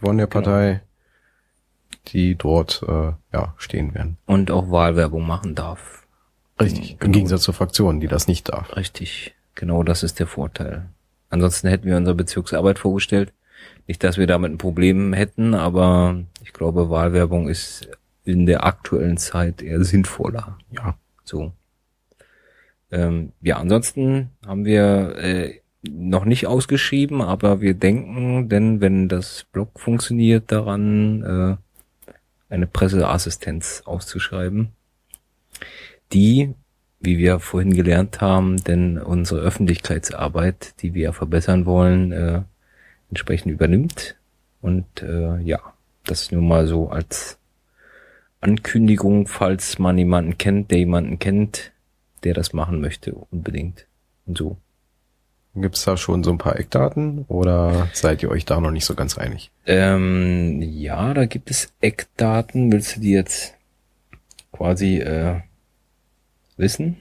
von der Partei, die dort äh, ja stehen werden. Und auch Wahlwerbung machen darf. Richtig. Im Genau. Gegensatz zur Fraktion, die das nicht darf. Richtig. Genau das ist der Vorteil. Ansonsten hätten wir unsere Bezirksarbeit vorgestellt. Nicht, dass wir damit ein Problem hätten, aber ich glaube, Wahlwerbung ist in der aktuellen Zeit eher sinnvoller. Ja. So. Ähm, ja, ansonsten haben wir äh, noch nicht ausgeschrieben, aber wir denken, denn wenn das Blog funktioniert, daran äh, eine Presseassistenz auszuschreiben, die, wie wir vorhin gelernt haben, denn unsere Öffentlichkeitsarbeit, die wir verbessern wollen, äh, entsprechend übernimmt. Und äh, ja, das nur mal so als Ankündigung, falls man jemanden kennt, der jemanden kennt, der das machen möchte, unbedingt. Und so. Gibt's da schon so ein paar Eckdaten oder seid ihr euch da noch nicht so ganz einig? Ähm, ja, da gibt es Eckdaten. Willst du die jetzt quasi äh, wissen?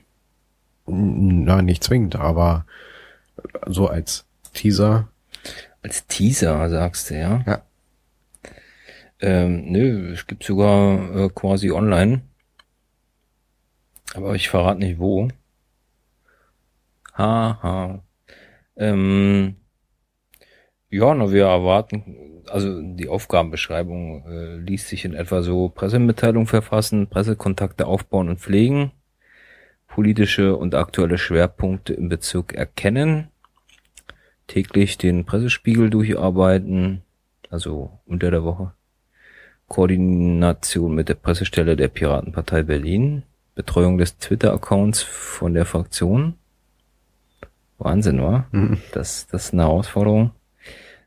Na, nicht zwingend, aber so als Teaser. Als Teaser, sagst du, ja? Ja. Ähm, nö, es gibt sogar äh, quasi online. Aber ich verrate nicht wo. Haha. Ähm, ja, na, wir erwarten, also die Aufgabenbeschreibung äh, liest sich in etwa so Pressemitteilung verfassen, Pressekontakte aufbauen und pflegen, politische und aktuelle Schwerpunkte im Bezirk erkennen, täglich den Pressespiegel durcharbeiten, also unter der Woche, Koordination mit der Pressestelle der Piratenpartei Berlin, Betreuung des Twitter-Accounts von der Fraktion. Wahnsinn, wa? Mhm. Das, das ist eine Herausforderung.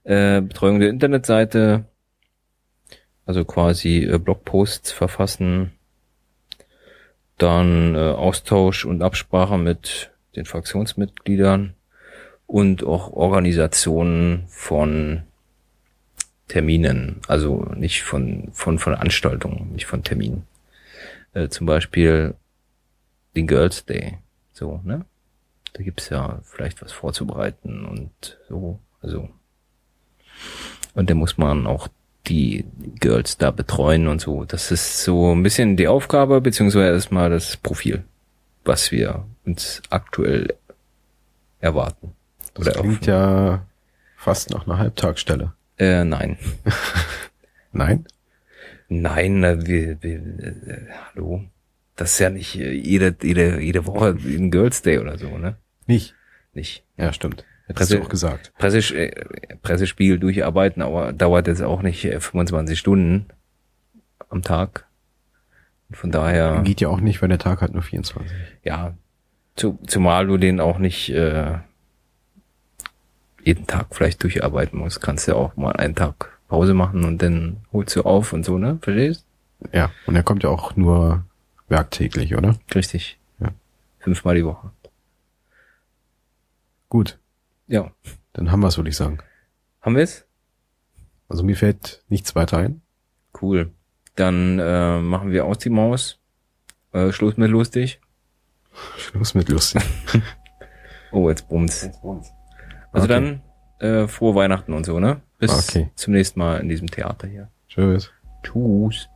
Äh, Betreuung der Internetseite, also quasi äh, Blogposts verfassen, dann äh, Austausch und Absprache mit den Fraktionsmitgliedern und auch Organisationen von Terminen, also nicht von, von Veranstaltungen, nicht von Terminen. Äh, zum Beispiel den Girls Day, so, ne? Da gibt's ja vielleicht was vorzubereiten und so, also. Und da muss man auch die Girls da betreuen und so. Das ist so ein bisschen die Aufgabe, beziehungsweise erstmal das Profil, was wir uns aktuell erwarten. Das Oder klingt ja fast nach einer Halbtagsstelle. Äh, nein. Nein? Nein, wir, wir, äh, hallo. Das ist ja nicht äh, jede, jede, jede Woche ein Girls Day oder so, ne? Nicht. Nicht. Ja, stimmt. Hättest Presse- du auch gesagt. Presses äh, Pressespiegel durcharbeiten, aber dauert jetzt auch nicht äh, 25 Stunden am Tag. Und von daher, Geht ja auch nicht, weil der Tag hat nur 24. ja, zu, zumal du den auch nicht äh, jeden Tag vielleicht durcharbeiten musst, kannst du ja auch mal einen Tag Pause machen und dann holst du auf und so, ne? Verstehst? Ja, und er kommt ja auch nur werktäglich, oder? Richtig. Ja. Fünfmal die Woche. Gut, Ja. dann haben wir's, würde ich sagen. Haben wir's? Also mir fällt nichts weiter ein. Cool. Dann äh, machen wir aus die Maus. Äh, Schluss mit lustig. Schluss mit lustig. Oh, jetzt bummt's. Also Okay. dann äh, frohe Weihnachten und so, ne? Bis Okay. zum nächsten Mal in diesem Theater hier. Tschüss. Tschüss.